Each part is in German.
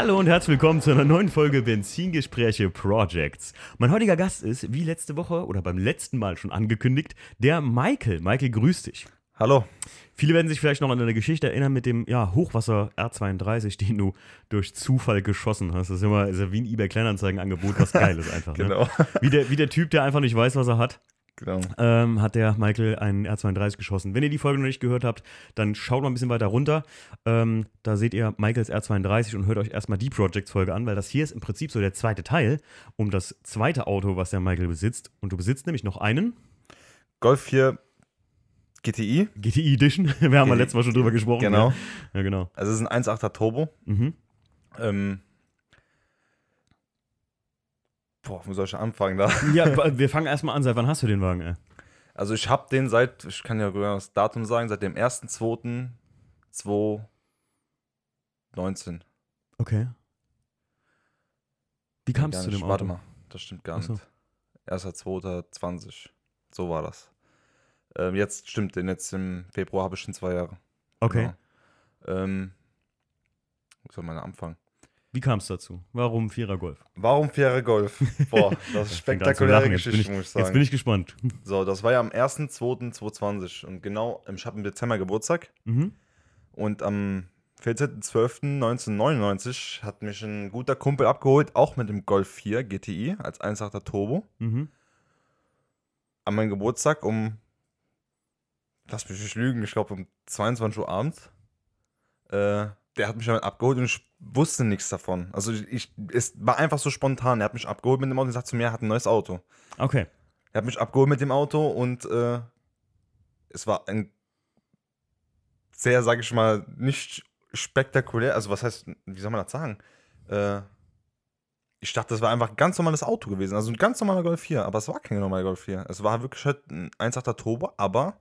Hallo und herzlich willkommen zu einer neuen Folge Benzingespräche Projects. Mein heutiger Gast ist, wie letzte Woche oder beim letzten Mal schon angekündigt, der Michael. Michael, grüß dich. Hallo. Viele werden sich vielleicht noch an eine Geschichte erinnern mit dem ja, Hochwasser R32, den du durch Zufall geschossen hast. Das ist immer ist ja wie ein eBay Kleinanzeigen-Angebot, was geil ist einfach. Genau. Ne? Wie, der, wie der Typ, der einfach nicht weiß, was er hat. Genau. ähm, hat der Michael einen R32 geschossen. Wenn ihr die Folge noch nicht gehört habt, dann schaut mal ein bisschen weiter runter. Ähm, da seht ihr Michaels R32 und hört euch erstmal die Projects-Folge an, weil das hier ist im Prinzip so der zweite Teil um das zweite Auto, was der Michael besitzt. Und du besitzt nämlich noch einen Golf 4 GTI. GTI Edition. Wir haben ja letztes Mal schon drüber gesprochen. Genau. Ja, ja genau. Also es ist ein 1.8er Turbo. Mhm. Ähm, boah, wo soll ich anfangen da? Ja, wir fangen erstmal an. Seit wann hast du den Wagen, ey? Also ich habe den seit, ich kann ja sogar das Datum sagen, seit dem 1.2.2019. Okay. Wie kam es Gar zu nicht. dem Warte Auto? mal, das stimmt gar so. nicht. 1.2.20. So war das. Ähm, jetzt stimmt den, jetzt im Februar habe ich schon zwei Jahre. Okay. Genau. Ähm, wo soll man anfangen? Wie kam es dazu? Warum Vierer Golf? Warum Fähre Golf? Boah, das ist spektakuläre. Jetzt Geschichte, ich- muss ich Jetzt sagen. bin ich gespannt. So, das war ja am 1.2.2020 und genau, ich habe im Dezember Geburtstag Mhm. und am 14.12.1999 hat mich ein guter Kumpel abgeholt, auch mit dem Golf 4 GTI als 1.8er Turbo, Mhm. an meinem Geburtstag um, lass mich nicht lügen, ich glaube um 22 Uhr abends. Äh, der hat mich damit abgeholt und ich wusste nichts davon. Also ich, es war einfach so spontan. Er hat mich abgeholt mit dem Auto und sagt zu mir, er hat ein neues Auto. Okay. Er hat mich abgeholt mit dem Auto und äh, es war ein sehr, sag ich mal, nicht spektakulär. Also, was heißt, wie soll man das sagen? Äh, ich dachte, das war einfach ein ganz normales Auto gewesen. Also ein ganz normaler Golf 4, aber es war kein normaler Golf 4. Es war wirklich halt ein 1.8er Turbo, aber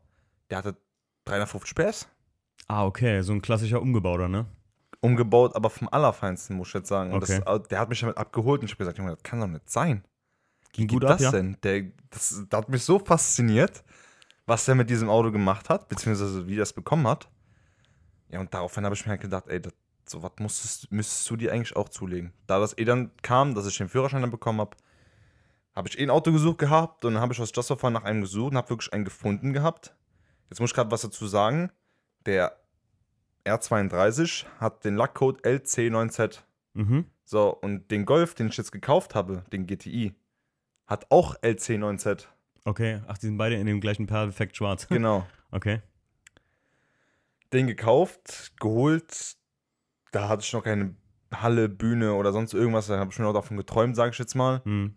der hatte 350 PS. Ah, okay. So ein klassischer Umgebauter, ne? Umgebaut, aber vom Allerfeinsten, muss ich jetzt sagen. Und Okay. das, der hat mich damit abgeholt und ich habe gesagt, Junge, das kann doch nicht sein. Ging Wie gut geht ab, das ja? denn? Der, das, das hat mich so fasziniert, was er mit diesem Auto gemacht hat, beziehungsweise wie er es bekommen hat. Ja, und daraufhin habe ich mir halt gedacht, ey, das, so was musstest, müsstest du dir eigentlich auch zulegen. Da das eh dann kam, dass ich den Führerschein dann bekommen habe, habe ich eh ein Auto gesucht gehabt und dann habe ich aus Justverfahren nach einem gesucht und habe wirklich einen gefunden gehabt. Jetzt muss ich gerade was dazu sagen. Der R32 hat den Lackcode LC9Z. Mhm. So, und den Golf, den ich jetzt gekauft habe, den GTI, hat auch LC9Z. Okay. Ach, die sind beide in dem gleichen Perfekt schwarz. Genau. Okay. Den gekauft, geholt. Da hatte ich noch keine Halle, Bühne oder sonst irgendwas. Da habe ich mir noch davon geträumt, sage ich jetzt mal. Hm.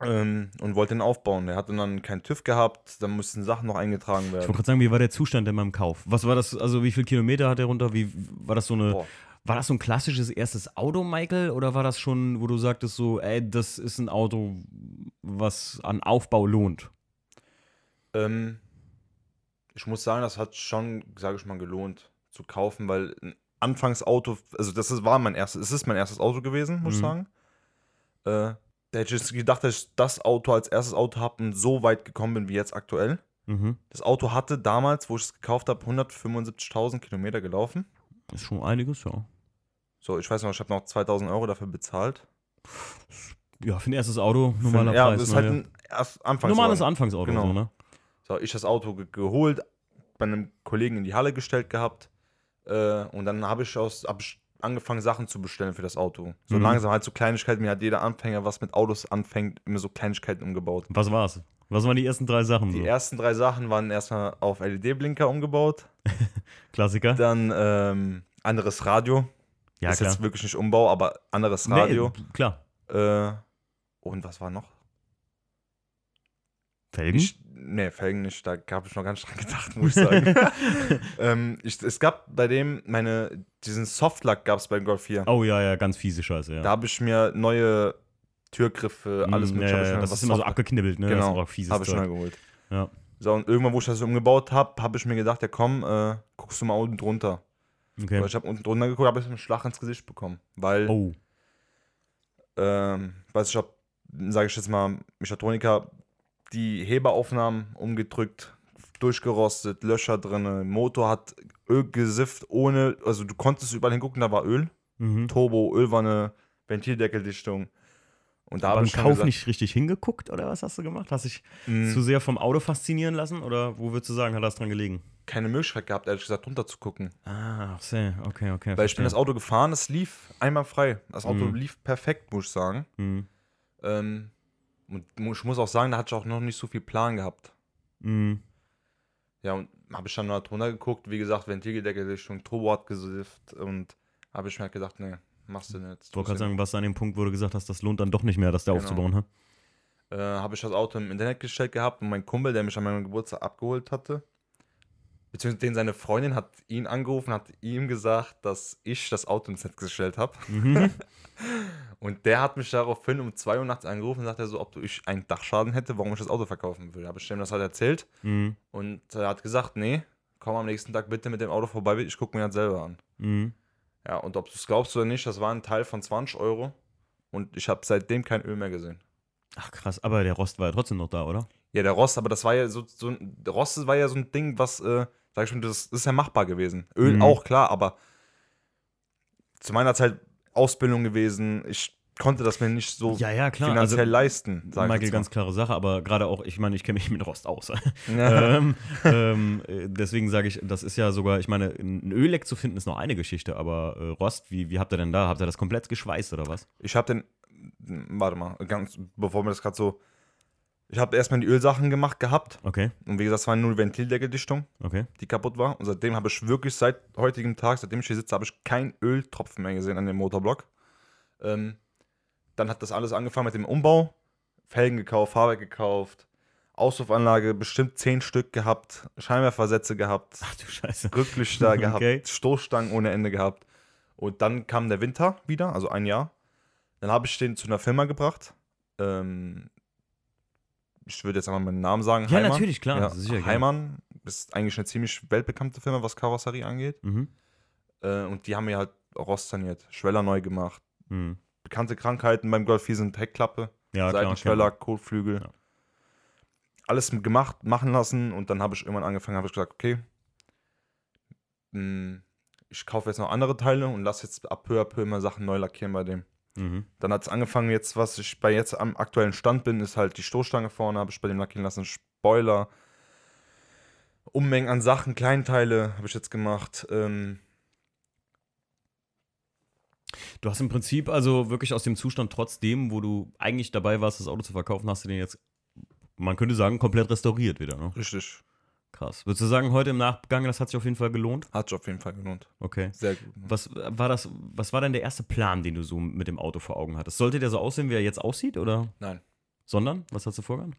Ähm, und wollte den aufbauen. Der hatte dann keinen TÜV gehabt. Da mussten Sachen noch eingetragen Ich wollte werden. gerade sagen, wie war der Zustand denn beim Kauf? Was war das, also wie viele Kilometer hat der runter? Wie war das so eine, Boah. war das so ein klassisches erstes Auto, Michael? Oder war das schon, wo du sagtest so, ey, das ist ein Auto, was an Aufbau lohnt? Ähm, ich muss sagen, das hat schon, sage ich mal, gelohnt zu kaufen, weil ein Anfangsauto, also das war mein erstes, es ist mein erstes Auto gewesen, muss ich Mhm. sagen. Äh, da hätte ich jetzt gedacht, dass ich das Auto als erstes Auto habe und so weit gekommen bin wie jetzt aktuell. Mhm. Das Auto hatte damals, wo ich es gekauft habe, 175.000 Kilometer gelaufen. Ist schon einiges, ja. So, ich weiß noch, ich habe noch 2000 Euro dafür bezahlt. Ja, für ein erstes Auto, normaler ja, Preis. das ist ne, halt ja. ein erst Anfangswagen. Normales Anfangsauto, Genau. so, ne? So, ich das Auto ge geholt, bei einem Kollegen in die Halle gestellt gehabt. Äh, und dann habe ich, aus- hab ich angefangen, Sachen zu bestellen für das Auto. So Mhm. langsam halt so Kleinigkeiten, wie hat jeder Anfänger, was mit Autos anfängt, immer so Kleinigkeiten umgebaut. Was war's? Was waren die ersten drei Sachen? Die So? ersten drei Sachen waren erstmal auf LED-Blinker umgebaut. Klassiker? Dann ähm, anderes Radio. ja, ist klar. jetzt wirklich nicht Umbau, aber anderes Radio. Nee, klar. Äh, und was war noch? Felgen? Ich, nee, Felgen nicht, da habe ich noch nicht dran gedacht, muss ich sagen. ähm, ich, es gab bei dem, meine, diesen Softlack gab es beim Golf 4. oh ja, ja, ganz fiese Scheiße, ja. Da habe ich mir neue Türgriffe, alles Mm, mit ja, ja, Das ist immer so abgeknibbelt, ne? Genau, habe ich Zeug. schnell geholt. Ja. So, und irgendwann, wo ich das umgebaut habe, habe ich mir gedacht, ja komm, äh, guckst du mal unten drunter. Okay. Weil ich habe unten drunter geguckt, habe ich einen Schlag ins Gesicht bekommen. Weil, Oh. ähm, weiß ich, ob, sage ich jetzt mal, Mechatroniker, die Heberaufnahmen umgedrückt, durchgerostet, Löcher drin, Motor hat Öl gesifft, ohne, also du konntest überall hingucken, da war Öl. Mhm. Turbo, Ölwanne, Ventildeckeldichtung. Und da habe im ich schon Kauf gesagt, nicht richtig hingeguckt oder was hast du gemacht? Hast dich mh, zu sehr vom Auto faszinieren lassen oder wo würdest du sagen, hat das dran gelegen? keine Möglichkeit gehabt, ehrlich gesagt, runter zu gucken. Ah, ach so, okay, okay. Weil ich bin das Auto gefahren, es lief einmal frei. Das Auto Mhm. lief perfekt, muss ich sagen. Mhm. Ähm, und ich muss auch sagen, da hatte ich auch noch nicht so viel Plan gehabt. Mhm. Ja, und habe ich dann mal drunter geguckt, wie gesagt, Ventilgedeckelrichtung, Turbo hat gesifft und habe ich mir halt gedacht, nee, machst du nicht. Ich wollte gerade sagen, was an dem Punkt, wo du gesagt hast, das lohnt dann doch nicht mehr, das da Genau. aufzubauen, ha? äh, habe ich das Auto im Internet gestellt gehabt und mein Kumpel, der mich an meinem Geburtstag abgeholt hatte, beziehungsweise seine Freundin hat ihn angerufen, hat ihm gesagt, dass ich das Auto ins Netz gestellt habe. Mhm. Und der hat mich daraufhin um 2 Uhr nachts angerufen und sagte so, ob ich einen Dachschaden hätte, warum ich das Auto verkaufen will. Habe ich ihm das halt erzählt Mhm. und er hat gesagt, nee, komm am nächsten Tag bitte mit dem Auto vorbei, ich gucke mir das selber an. Mhm. Ja, und ob du es glaubst oder nicht, das war ein Teil von 20 Euro und ich habe seitdem kein Öl mehr gesehen. Ach krass, aber der Rost war ja trotzdem noch da, oder? Ja, der Rost, aber das war ja so, so Rost war ja so ein Ding, was, äh, sag ich schon, das, ist ja machbar gewesen. Öl Mhm. auch, klar, aber zu meiner Zeit Ausbildung gewesen, ich konnte das mir nicht so Ja, ja, klar. finanziell also, leisten. sag ich Michael, ganz klare Sache, aber gerade auch, ich meine, ich kenne mich mit Rost aus. Ja. ähm, ähm, äh, deswegen sage ich, das ist ja sogar, ich meine, ein Ölleck zu finden ist noch eine Geschichte, aber äh, Rost, wie, wie habt ihr denn da? Habt ihr das komplett geschweißt oder was? Ich habe den, warte mal, ganz, bevor mir das gerade so, ich habe erstmal die Ölsachen gemacht gehabt Okay, und wie gesagt, das war nur die Ventildeckeldichtung, okay. die kaputt war und seitdem habe ich wirklich seit heutigem Tag, seitdem ich hier sitze, habe ich keinen Öltropfen mehr gesehen an dem Motorblock. Ähm, dann hat das alles angefangen mit dem Umbau, Felgen gekauft, Fahrwerk gekauft, Auspuffanlage bestimmt 10 Stück gehabt, Scheinwerfersätze gehabt, Ach du Scheiße. Rücklichter Okay. gehabt, Stoßstangen ohne Ende gehabt. Und dann kam der Winter wieder, also ein Jahr. Dann habe ich den zu einer Firma gebracht. Ähm, ich würde jetzt einmal meinen Namen sagen. Ja, natürlich, klar, Ja, sicher. Heimann ist eigentlich eine ziemlich weltbekannte Firma, was Karosserie angeht. Mhm. Äh, und die haben mir halt Rost saniert, Schweller neu gemacht. Mhm. Bekannte Krankheiten beim Golf 4 sind Heckklappe, Ja. Seitenschweller, Kotflügel. Ja. Alles gemacht, machen lassen und dann habe ich irgendwann angefangen, habe ich gesagt, okay, mh, ich kaufe jetzt noch andere Teile und lasse jetzt ab peu à peu immer Sachen neu lackieren bei dem. Mhm. Dann hat es angefangen, jetzt, was ich bei jetzt am aktuellen Stand bin, ist halt die Stoßstange vorne, habe ich bei dem lackieren lassen, Spoiler, Ummengen an Sachen, Kleinteile habe ich jetzt gemacht. Ähm, Du hast im Prinzip also wirklich aus dem Zustand trotzdem, wo du eigentlich dabei warst, das Auto zu verkaufen, hast du den jetzt, man könnte sagen, komplett restauriert wieder. Ne? richtig. Krass. Würdest du sagen, heute im Nachgang, das hat sich auf jeden Fall gelohnt? Hat sich auf jeden Fall gelohnt. Okay. Sehr gut. Was war das, was war denn der erste Plan, den du so mit dem Auto vor Augen hattest? Sollte der so aussehen, wie er jetzt aussieht, oder? Nein. Sondern? Was hast du vorgehabt?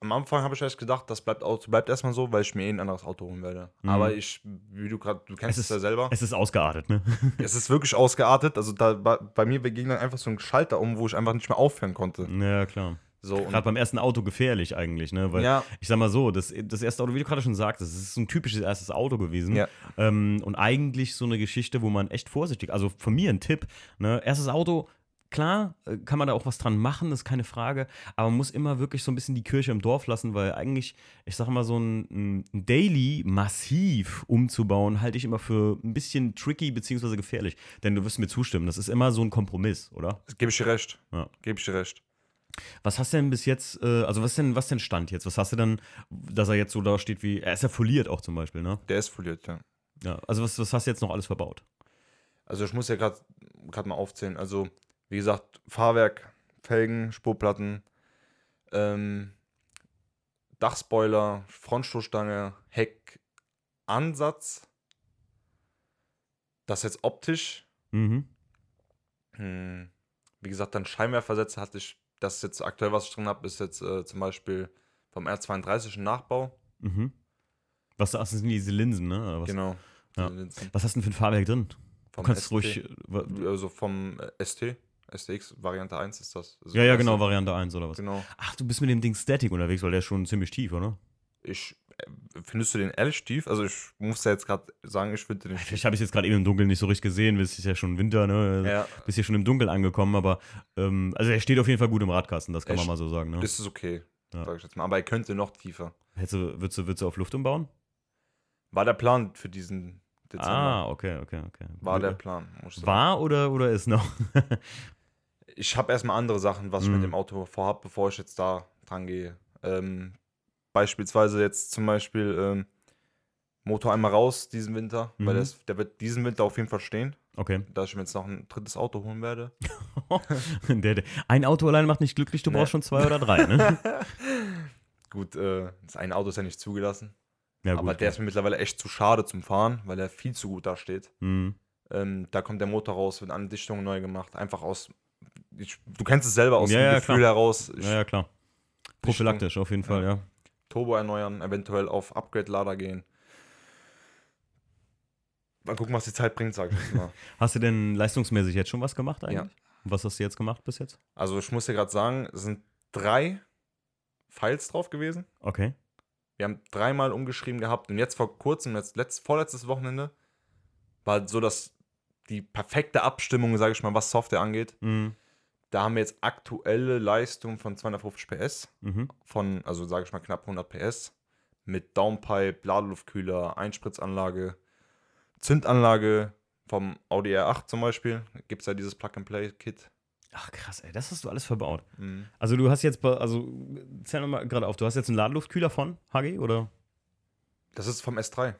Am Anfang habe ich erst gedacht, das bleibt, Auto, bleibt erstmal so, weil ich mir eh ein anderes Auto holen werde. Mhm. Aber ich, wie du gerade, du kennst Es es, ja selber, Es ist ausgeartet, ne? es ist wirklich ausgeartet. Also da, bei, bei mir ging dann einfach so ein Schalter um, wo ich einfach nicht mehr aufhören konnte. ja, klar. So, und, Gerade beim ersten Auto gefährlich eigentlich, ne? Weil ja, ich sag mal so, das, das erste Auto, wie du gerade schon sagtest, es ist so ein typisches erstes Auto gewesen. Ja. Ähm, und eigentlich so eine Geschichte, wo man echt vorsichtig, also von mir ein Tipp, ne? Erstes Auto, klar, äh, kann man da auch was dran machen, das ist keine Frage, aber man muss immer wirklich so ein bisschen die Kirche im Dorf lassen, weil eigentlich, ich sag mal, so ein, ein Daily massiv umzubauen, halte ich immer für ein bisschen tricky beziehungsweise gefährlich. Denn du wirst mir zustimmen, das ist immer so ein Kompromiss, oder? gebe ich dir recht. Ja. Gebe ich dir recht. Was hast du denn bis jetzt, äh, also was denn, was denn Stand jetzt? Was hast du denn, dass er jetzt so da steht wie, er ist ja foliert auch zum Beispiel, ne? Der ist foliert, ja. Ja, also was, was hast du jetzt noch alles verbaut? Also ich muss ja gerade mal aufzählen. Also, wie gesagt, Fahrwerk, Felgen, Spurplatten, ähm, Dachspoiler, Frontstoßstange, Heck, Ansatz. Das jetzt optisch. Mhm. Hm, wie gesagt, dann Scheinwerfersätze hatte ich. Das jetzt aktuell, was ich drin habe, ist jetzt äh, zum Beispiel vom R32 ein Nachbau. Mhm. Was das sind diese Linsen, ne? Was, Genau. Ja. Was hast du denn für ein Fahrwerk drin? Du Vom kannst ST. ruhig. äh, Also vom äh, ST. STX Variante 1 ist das. Also Ja, ja, genau, Variante 1 oder was? Genau. Ach, du bist mit dem Ding Static unterwegs, weil der ist schon ziemlich tief, oder? Ich, findest du den ehrlich tief? Also ich muss ja jetzt gerade sagen, ich finde den Ich habe es jetzt gerade eben im Dunkeln nicht so richtig gesehen, es ist ja schon Winter, ne? Ja, Bist hier schon im Dunkeln angekommen, aber ähm, also er steht auf jeden Fall gut im Radkasten, das kann Er man mal so sagen, ne? ist okay, Ja. sag ich jetzt mal. Aber er könnte noch tiefer. Hättest du, würdest, du, würdest du auf Luft umbauen? War der Plan für diesen Dezember. Ah, okay, okay, okay. War der Plan. ich. War oder, oder ist noch? Ich habe erstmal andere Sachen, was ich Mhm. mit dem Auto vorhab, bevor ich jetzt da dran gehe. Ähm, beispielsweise jetzt zum Beispiel ähm, Motor einmal raus diesen Winter, weil Mhm. der, ist, der wird diesen Winter auf jeden Fall stehen, Okay. da ich mir jetzt noch ein drittes Auto holen werde. ein Auto allein macht nicht glücklich, du Nee. brauchst schon zwei oder drei, ne? Gut, äh, das eine Auto ist ja nicht zugelassen, Ja, aber der ist mir mittlerweile echt zu schade zum Fahren, weil er viel zu gut da steht. Mhm. Ähm, da kommt der Motor raus, wird alle Dichtungen neu gemacht, einfach aus. Ich, du kennst es selber aus Ja, dem ja, Gefühl klar. heraus. Ich, Ja, ja, klar. Prophylaktisch auf jeden Fall, ja. Turbo erneuern, eventuell auf Upgrade-Lader gehen. Mal gucken, was die Zeit bringt, sag ich mal. Hast du denn leistungsmäßig jetzt schon was gemacht eigentlich? Ja. Was hast du jetzt gemacht bis jetzt? Also ich muss dir gerade sagen, es sind drei Files drauf gewesen. Okay. Wir haben dreimal umgeschrieben gehabt und jetzt vor kurzem, jetzt letzt, vorletztes Wochenende, war so dass die perfekte Abstimmung, sage ich mal, was Software angeht. Mhm. Da haben wir jetzt aktuelle Leistung von 250 PS, Mhm. von, also sage ich mal, knapp 100 PS, mit Downpipe, Ladeluftkühler, Einspritzanlage, Zündanlage vom Audi R8 zum Beispiel. Gibt es ja dieses Plug-and-Play-Kit. Ach krass, ey, das hast du alles verbaut. Mhm. Also du hast jetzt, also zähl nochmal gerade auf, du hast jetzt einen Ladeluftkühler von HG oder? Das ist vom S3.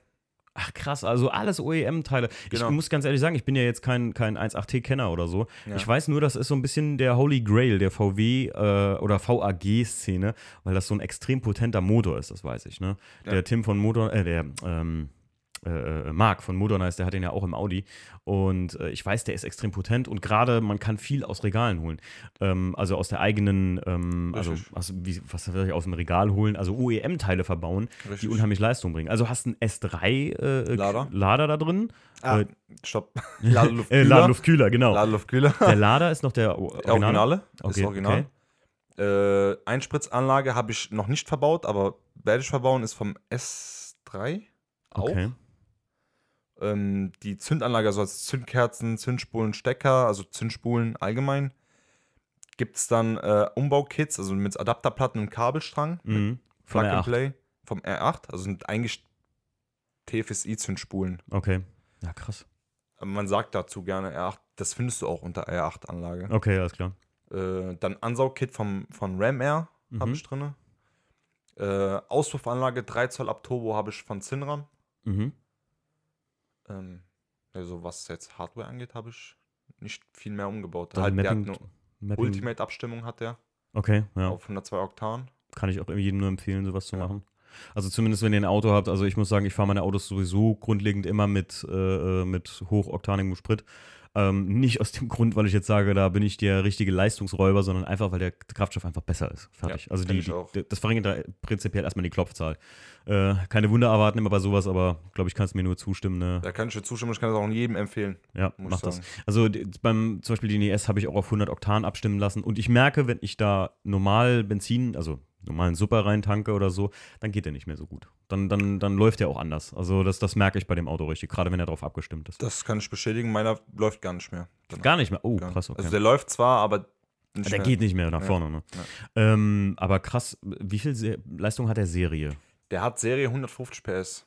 Ach krass, also alles OEM-Teile. Genau. Ich muss ganz ehrlich sagen, ich bin ja jetzt kein, kein 1.8T-Kenner oder so. Ja. Ich weiß nur, das ist so ein bisschen der Holy Grail der VW äh, oder VAG-Szene, weil das so ein extrem potenter Motor ist, das weiß ich. Ne? Ja. Der Tim von Motor, äh, der ähm, äh, Marc von Modernize, der hat den ja auch im Audi. Und äh, ich weiß, der ist extrem potent und gerade man kann viel aus Regalen holen. Ähm, also aus der eigenen, ähm, also, also wie, was ich aus dem Regal holen? Also OEM-Teile verbauen, die Richtig. unheimlich Leistung bringen. Also hast einen S3 äh, Lader. Lader da drin. Ah, Äh, stopp. Äh, Ladeluftkühler. Ladeluftkühler, genau. Ladeluftkühler. Der Lader ist noch der O- Der Originale. Okay, ist original. Äh, Einspritzanlage habe ich noch nicht verbaut, aber werde ich verbauen, ist vom S3 auch. Okay. Ähm, die Zündanlage, also als Zündkerzen, Zündspulen, Stecker, also Zündspulen allgemein. Gibt es dann äh, Umbaukits, also mit Adapterplatten und Kabelstrang. Mhm. Plug and 8. Play vom R8, also sind eigentlich TFSI-Zündspulen. Okay. Ja, krass. Man sagt dazu gerne R8, das findest du auch unter R8-Anlage. Okay, alles klar. Äh, dann Ansaugkit vom, von Ram Air habe Mhm. ich drin. Äh, Auspuffanlage 3 Zoll ab Turbo habe ich von Cinram. Mhm. Ähm, also was jetzt Hardware angeht, habe ich nicht viel mehr umgebaut. Dann Halt, der hat Mapping- eine Mapping. Ultimate-Abstimmung hat der Okay, ja. auf 102 Oktan. Kann ich auch jedem nur empfehlen, sowas zu Ja. machen. Also zumindest, wenn ihr ein Auto habt. Also ich muss sagen, ich fahre meine Autos sowieso grundlegend immer mit, äh, äh, mit hochoktanigem Sprit. Ähm, nicht aus dem Grund, weil ich jetzt sage, da bin ich der richtige Leistungsräuber, sondern einfach, weil der Kraftstoff einfach besser ist. Fertig. Ja, also die, die, das verringert da prinzipiell erstmal die Klopfzahl. Äh, keine Wunder erwarten immer bei sowas, aber glaube ich, kannst du mir nur zustimmen. Ne? Da kann ich dir zustimmen, ich kann das auch jedem empfehlen. Ja, mach das. Also die, beim zum Beispiel den ES habe ich auch auf 100 Oktan abstimmen lassen und ich merke, wenn ich da normal Benzin, also normalen Super rein tanke oder so, dann geht der nicht mehr so gut. Dann, dann, dann läuft der auch anders. Also das, das merke ich bei dem Auto richtig, gerade wenn er darauf abgestimmt ist. Das kann ich bestätigen, meiner läuft gar nicht mehr. danach. Gar nicht mehr. Oh, Gar krass, okay. Also der läuft zwar, aber nicht der mehr. geht nicht mehr nach Ja. vorne. Ne? Ja. Ähm, aber krass, wie viel Se Leistung hat der Serie? Der hat Serie 150 PS.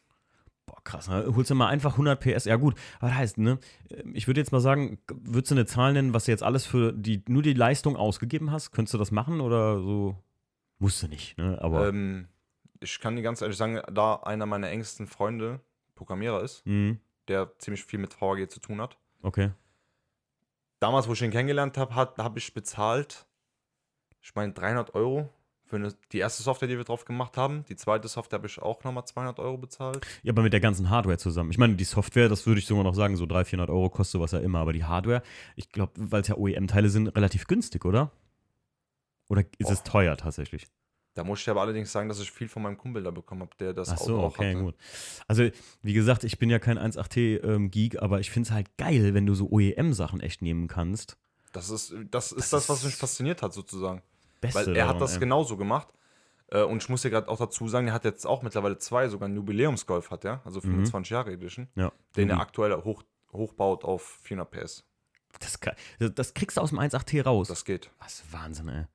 Boah, krass, ne? holst du mal einfach 100 PS. Ja, gut, aber das heißt, ne, ich würde jetzt mal sagen, würdest du eine Zahl nennen, was du jetzt alles für die, nur die Leistung ausgegeben hast? Könntest du das machen oder so? Musst du nicht, ne? Aber. Ähm, ich kann dir ganz ehrlich sagen, da einer meiner engsten Freunde Programmierer ist, mhm, der ziemlich viel mit VAG zu tun hat. okay. Damals, wo ich ihn kennengelernt habe, habe ich bezahlt, ich meine 300 Euro für eine, die erste Software, die wir drauf gemacht haben. Die zweite Software habe ich auch nochmal 200 Euro bezahlt. Ja, aber mit der ganzen Hardware zusammen. Ich meine, die Software, das würde ich sogar noch sagen, so 300, 400 Euro kostet sowas ja immer. Aber die Hardware, ich glaube, weil es ja OEM-Teile sind, relativ günstig, oder? Oder ist es Boah. teuer tatsächlich? Da muss ich aber allerdings sagen, dass ich viel von meinem Kumpel da bekommen habe, der das Ach so, Auto auch okay, hatte. gut. Also, wie gesagt, ich bin ja kein 1.8T-Geek, aber ich finde es halt geil, wenn du so OEM-Sachen echt nehmen kannst. Das ist das, ist Das das, was mich fasziniert hat, sozusagen. Beste Weil er hat daran, das ey. genauso gemacht. Äh, Und ich muss dir gerade auch dazu sagen, er hat jetzt auch mittlerweile zwei, sogar einen Jubiläumsgolf hat er, also 25 Jahre Edition, Ja. den er Mhm. aktuell hoch, hochbaut auf 400 PS. Das- das kriegst du aus dem 1.8T raus. Das geht. Was Wahnsinn, ey.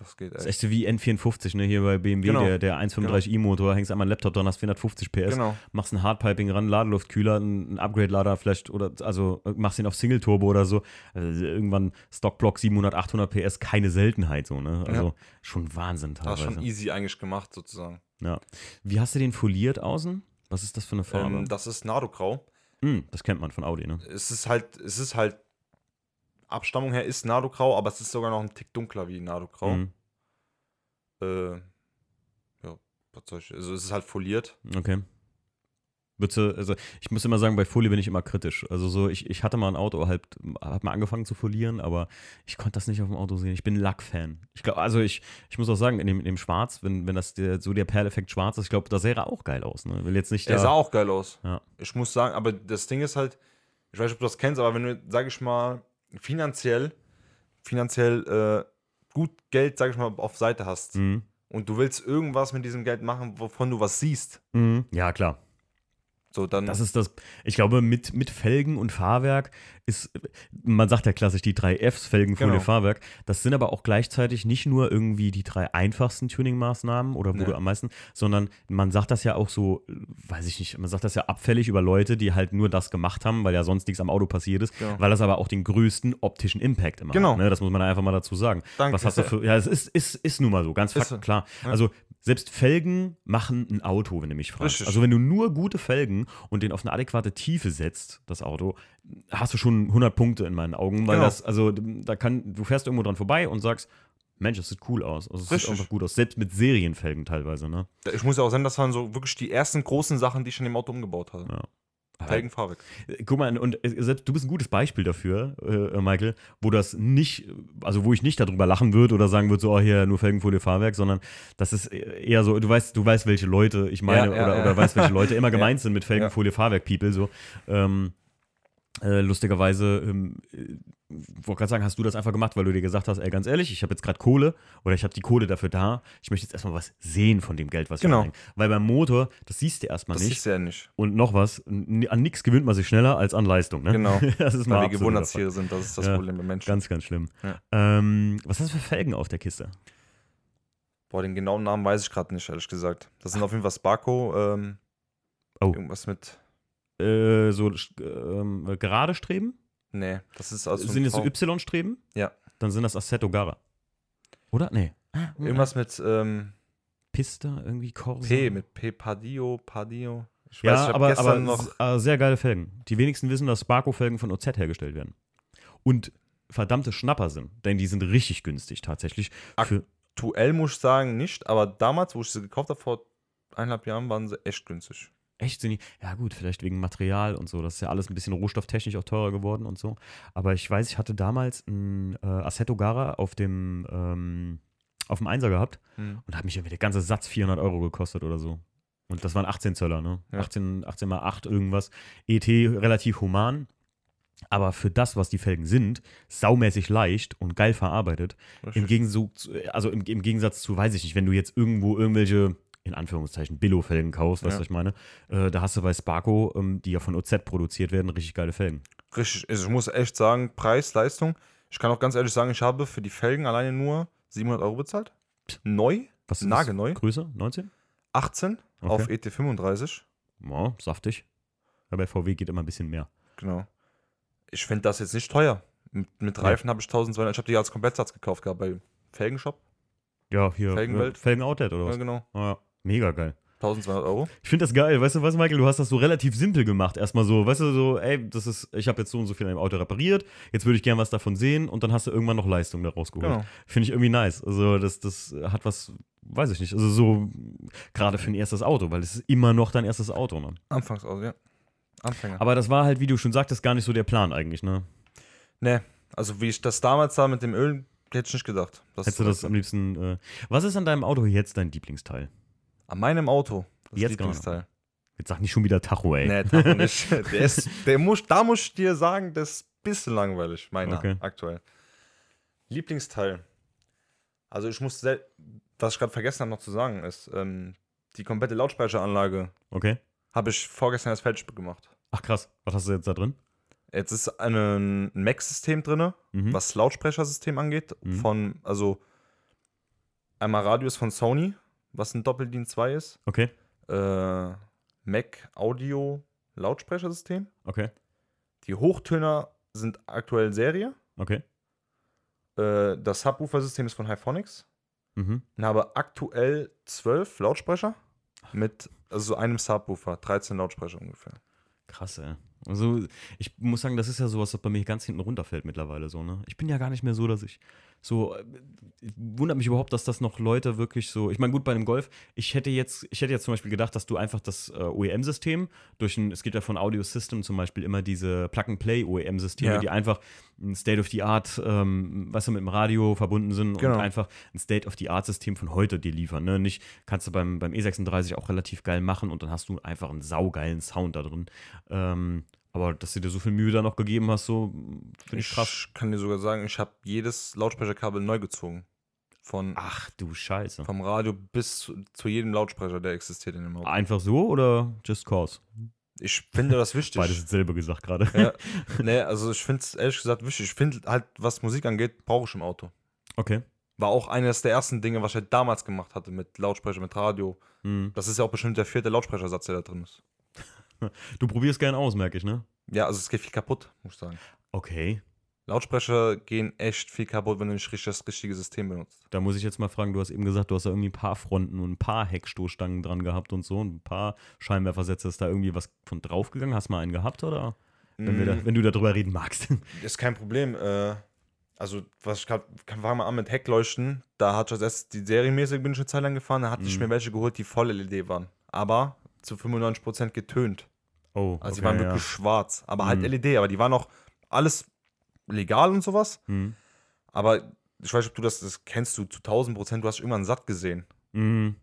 Das geht Das ist echt. echt so wie N54, ne? Hier bei BMW, Genau. der, der 135i-Motor, hängst einmal einen Laptop dran, hast 450 PS, Genau. machst ein Hardpiping ran, Ladeluftkühler, einen Upgrade-Lader vielleicht oder also machst ihn auf Single-Turbo oder so. Also irgendwann Stockblock 700, 800 PS, keine Seltenheit so, ne? Also schon Wahnsinn Das ist teilweise. schon easy eigentlich gemacht, sozusagen. Ja. Wie hast du den foliert außen? Was ist das für eine Farbe? Ähm, das ist Nardo-Grau. Hm, das kennt man von Audi, ne? Es ist halt, es ist halt, Abstammung her ist Nardo-Grau, aber es ist sogar noch ein Tick dunkler wie Nardo-Grau. Mhm. Äh, ja, was soll ich, also es ist halt foliert. Okay. Bitte, also ich muss immer sagen, bei Folie bin ich immer kritisch. Also so, ich, ich hatte mal ein Auto, halt, hab mal angefangen zu folieren, aber ich konnte das nicht auf dem Auto sehen. Ich bin Lackfan. Ich glaube, also ich, ich muss auch sagen, in dem, in dem Schwarz, wenn, wenn das der, so der Perleffekt schwarz ist, ich glaube, das sähe auch geil aus. Ne? Will jetzt nicht Er der, sah auch geil aus. Ja. Ich muss sagen, aber das Ding ist halt, ich weiß nicht, ob du das kennst, aber wenn du, sag ich mal, finanziell, finanziell äh, gut Geld, sag ich mal, auf Seite hast Mhm. und du willst irgendwas mit diesem Geld machen, wovon du was siehst, Mhm. Ja, klar. So dann. Das ist das, ich glaube, mit, mit Felgen und Fahrwerk ist, man sagt ja klassisch die drei Fs, Felgen, Folie, Genau. Fahrwerk. Das sind aber auch gleichzeitig nicht nur irgendwie die drei einfachsten Tuning-Maßnahmen oder wo Nee. du am meisten, sondern man sagt das ja auch so, weiß ich nicht, man sagt das ja abfällig über Leute, die halt nur das gemacht haben, weil ja sonst nichts am Auto passiert ist, Genau. weil das aber auch den größten optischen Impact immer Genau. hat. Ne? Das muss man einfach mal dazu sagen. Danke. Was hast du für, ja, es ist, ist, ist nun mal so, ganz fakt, klar. Ja. Also selbst Felgen machen ein Auto, wenn du mich fragst. Richtig. Also wenn du nur gute Felgen und den auf eine adäquate Tiefe setzt, das Auto, hast du schon 100 Punkte in meinen Augen, weil Genau. das, also da kann, du fährst irgendwo dran vorbei und sagst, Mensch, das sieht cool aus. Also es sieht einfach gut aus, selbst mit Serienfelgen teilweise, ne? ich muss ja auch sagen, das waren so wirklich die ersten großen Sachen, die ich in dem Auto umgebaut habe. Ja. Felgen, Fahrwerk. Guck mal, und äh, selbst du bist ein gutes Beispiel dafür, äh, äh, Michael, wo das nicht, also wo ich nicht darüber lachen würde oder sagen würde, so, oh, hier nur Felgenfolie, Fahrwerk, sondern das ist eher so, du weißt, du weißt, welche Leute ich meine Ja, ja, oder, ja. oder weißt, welche Leute immer gemeint sind mit Felgenfolie, Fahrwerk, People, so. Ähm, äh, lustigerweise, ähm, äh, wollte gerade sagen, hast du das einfach gemacht, weil du dir gesagt hast, ey, ganz ehrlich, ich habe jetzt gerade Kohle oder ich habe die Kohle dafür da, ich möchte jetzt erstmal was sehen von dem Geld, was Genau. wir anhängen. Weil beim Motor, das siehst du erstmal Das nicht. ist ja nicht. Und noch was, an nichts gewöhnt man sich schneller als an Leistung. Ne? Genau. das ist Weil wir. Gewohnheitstiere sind, das ist das Ja. Problem bei Menschen. Ganz, ganz schlimm. Ja. Ähm, was hast du für Felgen auf der Kiste? Boah, den genauen Namen weiß ich gerade nicht, ehrlich gesagt. Das sind auf jeden Fall Sparko, ähm, Oh. irgendwas mit. Äh, so äh, gerade Streben? Nee, das ist also. sind es so Y-Streben? Ja. Dann sind das Assetto Gara. Oder? Nee. Ah, Irgendwas mit ähm, Pista, irgendwie Corsa. P, mit P, Padio, Padio. Ich Ja, ich aber, aber noch. äh, sehr geile Felgen. Die wenigsten wissen, dass Sparco-Felgen von OZ hergestellt werden. Und verdammte Schnapper sind, denn die sind richtig günstig tatsächlich. Aktuell muss ich sagen, nicht, aber damals, wo ich sie gekauft habe, vor eineinhalb Jahren, waren sie echt günstig. Echt sind die, ja gut, vielleicht wegen Material und so. Das ist ja alles ein bisschen rohstofftechnisch auch teurer geworden und so. Aber ich weiß, ich hatte damals ein äh, Assetto Gara auf dem, ähm, auf dem Einser gehabt Hm. und hat mich irgendwie der ganze Satz 400 Euro gekostet oder so. Und das waren 18 Zöller, ne? Ja. 18, 18 mal 8 irgendwas. ET relativ human. Aber für das, was die Felgen sind, saumäßig leicht und geil verarbeitet. Im. Gegensatz, also im, im Gegensatz zu, weiß ich nicht, wenn du jetzt irgendwo irgendwelche, in Anführungszeichen, Billo-Felgen kaufst, weißt du, Ja. was ich meine? Äh, da hast du bei Sparco, ähm, die ja von OZ produziert werden, richtig geile Felgen. Richtig. Also ich muss echt sagen, Preis, Leistung. Ich kann auch ganz ehrlich sagen, ich habe für die Felgen alleine nur 700 Euro bezahlt. Neu, Was ist Nagelneu. Größe? 19? 18 Okay. auf E ET35. Ja, saftig. Ja, bei VW geht immer ein bisschen mehr. Genau. Ich finde das jetzt nicht teuer. Mit, mit Ja. Reifen habe ich 1200. Ich habe die als Komplettsatz gekauft gehabt bei Felgenshop. Ja, hier. Felgenwelt. äh, Felgen-Outlet oder Ja, was? genau. Ja, mega geil. 1200 Euro. Ich finde das geil, weißt du was, Michael? Du hast das so relativ simpel gemacht. Erstmal so, weißt du, so, ey, das ist, ich habe jetzt so und so viel an dem Auto repariert, jetzt würde ich gern was davon sehen und dann hast du irgendwann noch Leistung daraus geholt. Genau. Finde ich irgendwie nice. Also, das, das hat was, weiß ich nicht. Also, so, gerade für ein erstes Auto, weil es ist immer noch dein erstes Auto, ne? Anfangs aus, ja. Anfänger. Aber das war halt, wie du schon sagtest, gar nicht so der Plan eigentlich, ne? nee, also wie ich das damals sah mit dem Öl, hätte ich nicht gedacht. Hättest du das am liebsten, äh, was ist an deinem Auto jetzt dein Lieblingsteil? An meinem Auto. Das Jetzt Lieblingsteil. Jetzt sag nicht schon wieder Tacho, ey. Nee, Tacho nicht. Der ist, der muss, da muss ich dir sagen, das ist ein bisschen langweilig, meiner Okay. aktuell. Lieblingsteil. Also ich muss, was ich gerade vergessen habe noch zu sagen, ist, ähm, die komplette Lautsprecheranlage Okay. habe ich vorgestern als Feldspiel gemacht. Ach krass, was hast du jetzt da drin? Jetzt ist ein Mac-System drin, Mhm. was Lautsprechersystem angeht. Mhm. Von, also Einmal Radio ist von Sony, was ein Doppeldienst 2 ist. Okay, Äh, Mac Audio Lautsprechersystem. okay, Die Hochtöner sind aktuell Serie. okay. Äh, das Subwoofer-System ist von Hyphonics. Mhm. Und habe aktuell zwölf Lautsprecher mit also einem Subwoofer, 13 Lautsprecher ungefähr. Krass, ey. Also, ich muss sagen, das ist ja sowas, was bei mir ganz hinten runterfällt mittlerweile so, ne? Ich bin ja gar nicht mehr so, dass ich so. äh, Wundert mich überhaupt, dass das noch Leute wirklich so. Ich meine, gut, bei dem Golf, ich hätte jetzt, ich hätte jetzt zum Beispiel gedacht, dass du einfach das äh, OEM-System durch ein, es gibt ja von Audio System zum Beispiel immer diese Plug-and-Play-OEM-Systeme, Ja. die einfach ein State-of-the-Art, ähm, was mit dem Radio verbunden sind Genau. und einfach ein State-of-the-Art-System von heute dir liefern. Ne? Nicht, kannst du beim, beim E36 auch relativ geil machen und dann hast du einfach einen saugeilen Sound da drin. Ähm, aber dass du dir so viel Mühe da noch gegeben hast, so finde ich krass. Ich kann dir sogar sagen, ich habe jedes Lautsprecherkabel neu gezogen. Von, Ach du Scheiße. vom Radio bis zu, zu jedem Lautsprecher, der existiert in dem Auto. Einfach so oder just cause? Ich finde das wichtig. Beides dasselbe gesagt gerade. Ja. Nee, also ich finde es ehrlich gesagt wichtig. Ich finde halt, was Musik angeht, brauche ich im Auto. Okay. War auch eines der ersten Dinge, was ich halt damals gemacht hatte mit Lautsprecher, mit Radio. Hm. Das ist ja auch bestimmt der vierte Lautsprechersatz, der da drin ist. Du probierst gern aus, merke ich, ne? Ja, also es geht viel kaputt, muss ich sagen. Okay. Lautsprecher gehen echt viel kaputt, wenn du nicht das richtige System benutzt. Da muss ich jetzt mal fragen, du hast eben gesagt, du hast da irgendwie ein paar Fronten und ein paar Heckstoßstangen dran gehabt und so und ein paar Scheinwerfersätze. Ist da irgendwie was von draufgegangen? Hast du mal einen gehabt oder? Wenn, wir da, Mm, wenn du darüber reden magst. Ist kein Problem. Äh, also, was ich grad, fangen wir mal an mit Heckleuchten. Da hatte ich als erstes die serienmäßig bin ich eine Zeit lang gefahren. Da hatte ich Mhm. mir welche geholt, die voll LED waren. Aber zu 95% getönt. Oh, Also die okay, waren ja. wirklich schwarz. Aber halt Mhm. LED. Aber die waren auch alles legal und sowas. Hm. Aber ich weiß nicht, ob du das, das kennst du zu 1000 Prozent. Du hast irgendwann satt gesehen. Hm.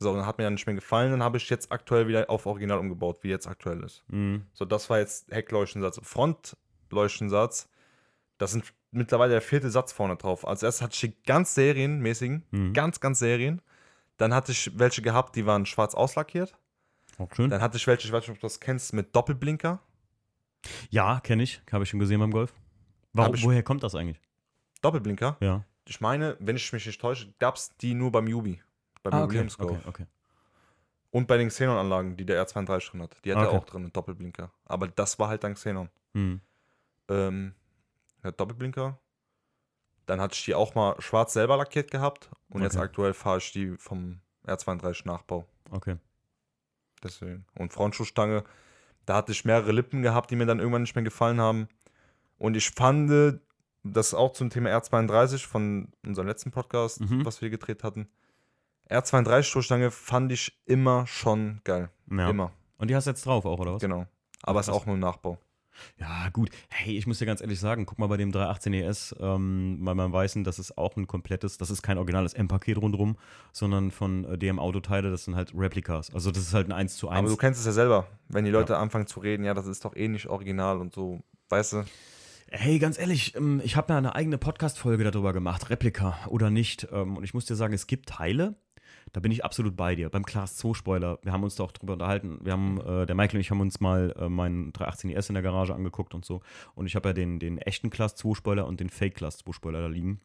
So, dann hat mir dann nicht mehr gefallen. Dann habe ich jetzt aktuell wieder auf Original umgebaut, wie jetzt aktuell ist. Hm. So, das war jetzt Heckleuchtensatz. Frontleuchtensatz, das sind mittlerweile der vierte Satz vorne drauf. Als erstes hatte ich die ganz serienmäßigen, Mhm. ganz, ganz Serien. Dann hatte ich welche gehabt, die waren schwarz auslackiert. Schön. Dann hatte ich welche, ich weiß nicht, ob du das kennst, mit Doppelblinker. Ja, kenne ich. Habe ich schon gesehen beim Golf. Warum, ich- woher kommt das eigentlich? Doppelblinker. Ja. Ich meine, wenn ich mich nicht täusche, gab es die nur beim Yubi. Beim Ah, okay, okay, okay. Und bei den Xenon-Anlagen, die der R32 drin hat. Die hat er Okay. auch drin, einen Doppelblinker. Aber das war halt dann Xenon. Hm. Ähm, Doppelblinker. Dann hatte ich die auch mal schwarz selber lackiert gehabt. Und jetzt Okay. aktuell fahre ich die vom R32 Nachbau. Okay. Deswegen. Und Frontschuhstange, da hatte ich mehrere Lippen gehabt, die mir dann irgendwann nicht mehr gefallen haben. Und ich fand, das auch zum Thema R32 von unserem letzten Podcast, Mhm. was wir gedreht hatten. R32-Stoßstange fand ich immer schon geil. Ja. Immer. Und die hast du jetzt drauf auch, oder was? Genau. Aber ist krass. auch nur ein Nachbau. Ja, gut. Hey, ich muss dir ganz ehrlich sagen, guck mal bei dem 318 ES, ähm, bei meinem Weißen, das ist auch ein komplettes, das ist kein originales M-Paket rundherum, sondern von äh, DM Autoteile, das sind halt Replikas. Also das ist halt ein 1 zu 1. Aber du kennst es ja selber, wenn die Leute anfangen zu reden, ja, das ist doch eh nicht original und so. Weißt du? Hey, ganz ehrlich, ähm, ich habe ja eine eigene Podcast-Folge darüber gemacht, Replika oder nicht. Ähm, Und ich muss dir sagen, es gibt Teile, da bin ich absolut bei dir. Beim Class 2 Spoiler, wir haben uns da auch drüber unterhalten. Wir haben, äh, der Michael und ich haben uns mal äh, meinen 318 ES in der Garage angeguckt und so. Und ich habe ja den, den echten Class 2 Spoiler und den Fake Class 2 Spoiler da liegen.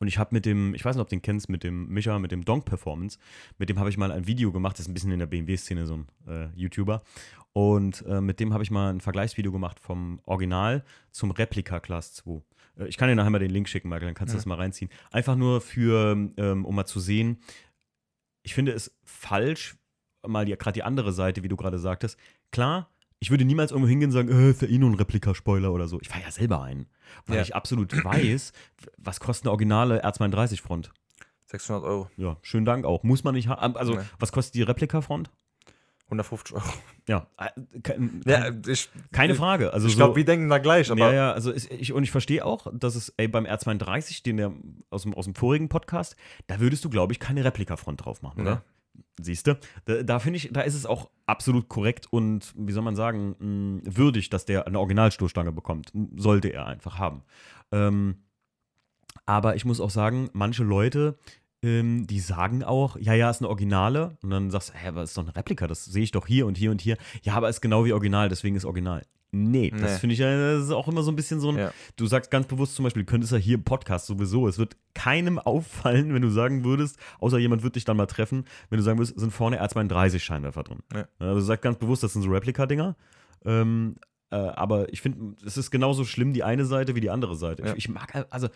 Und ich habe mit dem, ich weiß nicht, ob du den kennst, mit dem Micha, mit dem Donk Performance, mit dem habe ich mal ein Video gemacht, das ist ein bisschen in der BMW-Szene so ein äh, YouTuber. Und äh, mit dem habe ich mal ein Vergleichsvideo gemacht vom Original zum Replika Class 2. Äh, ich kann dir nachher mal den Link schicken, Michael, dann kannst du Ja. das mal reinziehen. Einfach nur für, ähm, um mal zu sehen, ich finde es falsch, mal die, gerade die andere Seite, wie du gerade sagtest. Klar, ich würde niemals irgendwo hingehen und sagen, äh, ist ja eh nur ein Replika-Spoiler oder so. Ich fahre ja selber einen. Weil Ja. ich absolut weiß, was kostet eine originale R32-Front. 600 Euro, Ja, schönen Dank auch. Muss man nicht haben. Also, Nee. was kostet die Replika-Front? 150 Euro. Ja, äh, kein, Ja, ich, keine Frage. Also ich so, glaube, wir denken da gleich, aber ja, ja, also ist, ich, und ich verstehe auch, dass es ey, beim R32, den der aus dem, aus dem vorigen Podcast, da würdest du, glaube ich, keine Replikafront drauf machen, oder? Siehst du? Da, da finde ich, da ist es auch absolut korrekt und, wie soll man sagen, mh, würdig, dass der eine Originalstoßstange bekommt. Sollte er einfach haben. Ähm, aber ich muss auch sagen, manche Leute, ähm, die sagen auch, ja, ja, ist eine Originale. Und dann sagst du, hä, aber ist doch eine Replika, das sehe ich doch hier und hier und hier. Ja, aber ist genau wie Original, deswegen ist Original. Nee, das Nee. finde ich ja, das ist auch immer so ein bisschen so ein. Ja. Du sagst ganz bewusst zum Beispiel, du könntest ja hier im Podcast sowieso. Es wird keinem auffallen, wenn du sagen würdest, außer jemand wird dich dann mal treffen, wenn du sagen würdest, sind vorne R32-Scheinwerfer drin. Ja. Also du sagst ganz bewusst, das sind so Replika-Dinger. Ähm, äh, aber ich finde, es ist genauso schlimm die eine Seite wie die andere Seite. Ja. Ich, ich mag, also,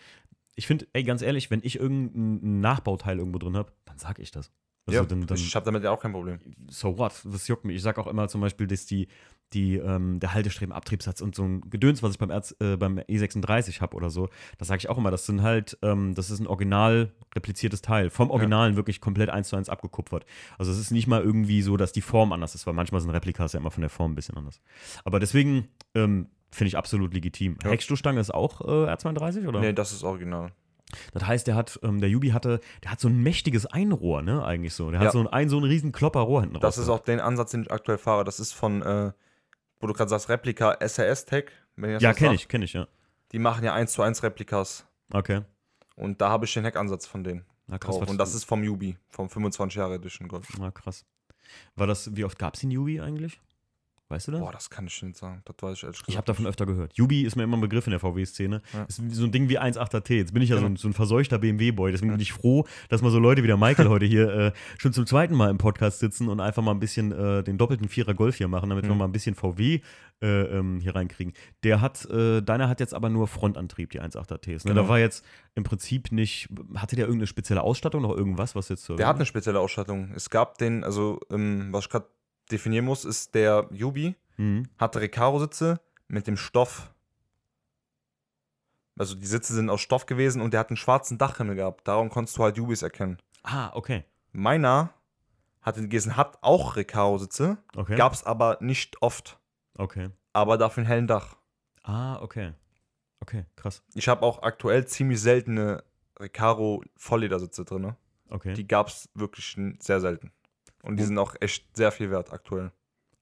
ich finde, ey, ganz ehrlich, wenn ich irgendein Nachbauteil irgendwo drin habe, dann sag ich das. Also ja, dann, dann, ich habe damit ja auch kein Problem. so what? Das juckt mich. Ich sag auch immer zum Beispiel, dass die, die, ähm, der Haltestrebenabtriebssatz und so ein Gedöns, was ich beim, Erz, äh, beim E36 habe oder so, das sage ich auch immer. Das sind halt, ähm, das ist ein original repliziertes Teil. Vom Originalen wirklich komplett eins zu eins abgekupfert. Also es ist nicht mal irgendwie so, dass die Form anders ist, weil manchmal sind Replikas ja immer von der Form ein bisschen anders. Aber deswegen ähm, finde ich absolut legitim. Ja. Heckstoßstange ist auch äh, R32 oder? Nee, das ist original. Das heißt, der hat, ähm, der Jubi hatte, der hat so ein mächtiges Einrohr, ne, eigentlich so. Der Ja. hat so ein, ein, so ein riesen Klopperrohr hinten Das raus. ist auch den Ansatz, den ich aktuell fahre. Das ist von, äh, wo du gerade sagst, Replika SRS Tech. Ja, kenne ich, kenne ich, ja. Die machen ja 1 zu 1 Replikas. Okay. Und da habe ich den Heckansatz von denen Na krass. drauf. Und das ist vom Yubi, vom 25 Jahre Edition Golf. Na krass. War das, wie oft gab es den Jubi eigentlich? Weißt du das? Boah, das kann ich nicht sagen. Das weiß ich ehrlich gesagt. ich habe davon öfter gehört. Jubi ist mir immer ein Begriff in der VW-Szene. Ja. Ist so ein Ding wie 1.8T. Jetzt bin ich ja so, Genau. ein, so ein verseuchter BMW-Boy. Deswegen bin ich froh, dass mal so Leute wie der Michael heute hier äh, schon zum zweiten Mal im Podcast sitzen und einfach mal ein bisschen äh, den doppelten Vierer Golf hier machen, damit wir Mhm. mal ein bisschen VW äh, ähm, hier reinkriegen. Der hat, äh, deiner hat jetzt aber nur Frontantrieb, die 1.8Ts. Ne? Da Genau. war jetzt im Prinzip nicht, hatte der irgendeine spezielle Ausstattung noch irgendwas, was jetzt so. Der hat eine spezielle Ausstattung. Es gab den, also, ähm, was ich gerade definieren muss, ist der Yubi Mhm. hatte Recaro-Sitze mit dem Stoff. Also die Sitze sind aus Stoff gewesen und der hat einen schwarzen Dachhimmel gehabt. Darum konntest du halt Yubis erkennen. Ah, okay. Meiner hatte gewesen, hat auch Recaro-Sitze, Okay. gab es aber nicht oft. Okay. Aber dafür ein hellen Dach. Ah, okay. Okay, krass. Ich habe auch aktuell ziemlich seltene Recaro Vollledersitze drin. Okay. Die gab es wirklich sehr selten. Und die sind auch echt sehr viel wert aktuell.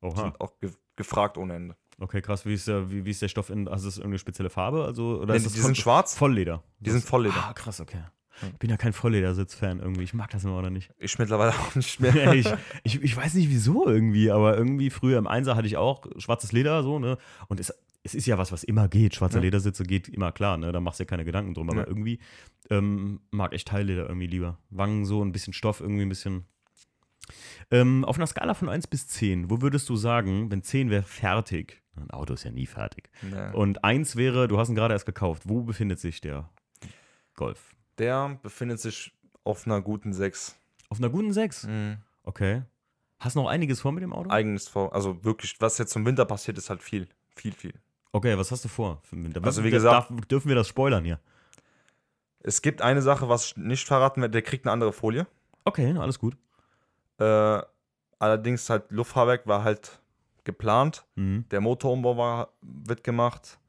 Die Oha. sind auch ge gefragt ohne Ende. Okay, krass. Wie ist der, wie, wie ist der Stoff in. Also ist das irgendeine spezielle Farbe? Also, oder Nee, die voll- sind schwarz. Vollleder. Die sind Vollleder. Ah, krass, okay. Ich bin ja kein Vollledersitz-Fan irgendwie. Ich mag das immer oder nicht. Ich mittlerweile auch nicht mehr. Ja, ich, ich, ich weiß nicht wieso irgendwie, aber irgendwie früher im Einser hatte ich auch schwarzes Leder so, ne? Und es, es ist ja was, was immer geht. Schwarze Ja. Ledersitze geht immer klar, ne? Da machst du ja keine Gedanken drum. Aber Ja. irgendwie ähm, mag ich Teilleder irgendwie lieber. Wangen so, ein bisschen Stoff, irgendwie ein bisschen. Ähm, auf einer Skala von 1 bis 10, wo würdest du sagen, wenn 10 wäre fertig? Ein Auto ist ja nie fertig. Nee. Und 1 wäre, du hast ihn gerade erst gekauft. Wo befindet sich der Golf? Der befindet sich auf einer guten 6. Auf einer guten 6. Okay. Hast noch einiges vor mit dem Auto? Eigenes vor. Also wirklich, was jetzt zum Winter passiert, ist halt viel. Viel, viel. Okay, was hast du vor für den Winter? Also wie Darf- gesagt- dürfen wir das spoilern hier? Es gibt eine Sache, was ich nicht verraten werde, der kriegt eine andere Folie. Okay, alles gut. Äh, allerdings halt Luftfahrwerk war halt geplant. Mhm. Der Motorumbau war, wird gemacht.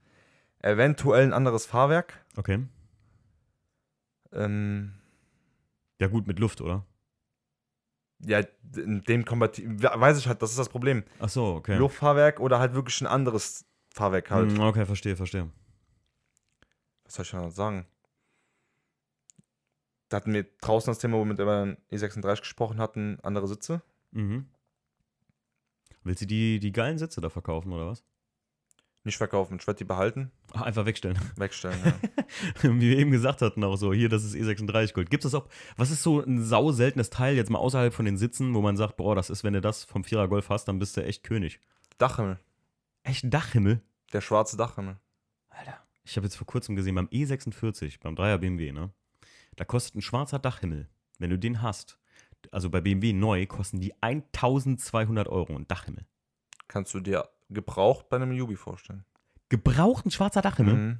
Eventuell ein anderes Fahrwerk. Okay. Ähm, Ja, gut, mit Luft, oder? ja, in dem kompatibel. Weiß ich halt, das ist das Problem. Ach so, okay. Luftfahrwerk oder halt wirklich ein anderes Fahrwerk halt. Mhm, Okay, verstehe, verstehe. Was soll ich denn noch sagen? Da hatten wir draußen das Thema, wo wir mit über den E36 gesprochen hatten, andere Sitze. Mhm. Willst du die, die geilen Sitze da verkaufen, oder was? Nicht verkaufen, ich werde die behalten, Ach, einfach wegstellen. wegstellen. Ja. Wie wir eben gesagt hatten, auch so, hier, das ist E36 Gold. Gibt es das auch, was ist so ein sau seltenes Teil jetzt mal außerhalb von den Sitzen, wo man sagt, boah, das ist, wenn du das vom Vierer Golf hast, dann bist du echt König. Dachhimmel, Echt Dachhimmel? der schwarze Dachhimmel. Alter. Ich habe jetzt vor kurzem gesehen, beim E46, beim 3er BMW, ne? Da kostet ein schwarzer Dachhimmel, wenn du den hast, also bei BMW neu, kosten die 1200 Euro ein Dachhimmel. Kannst du dir gebraucht bei einem Yubi vorstellen. Gebraucht ein schwarzer Dachhimmel? Mhm.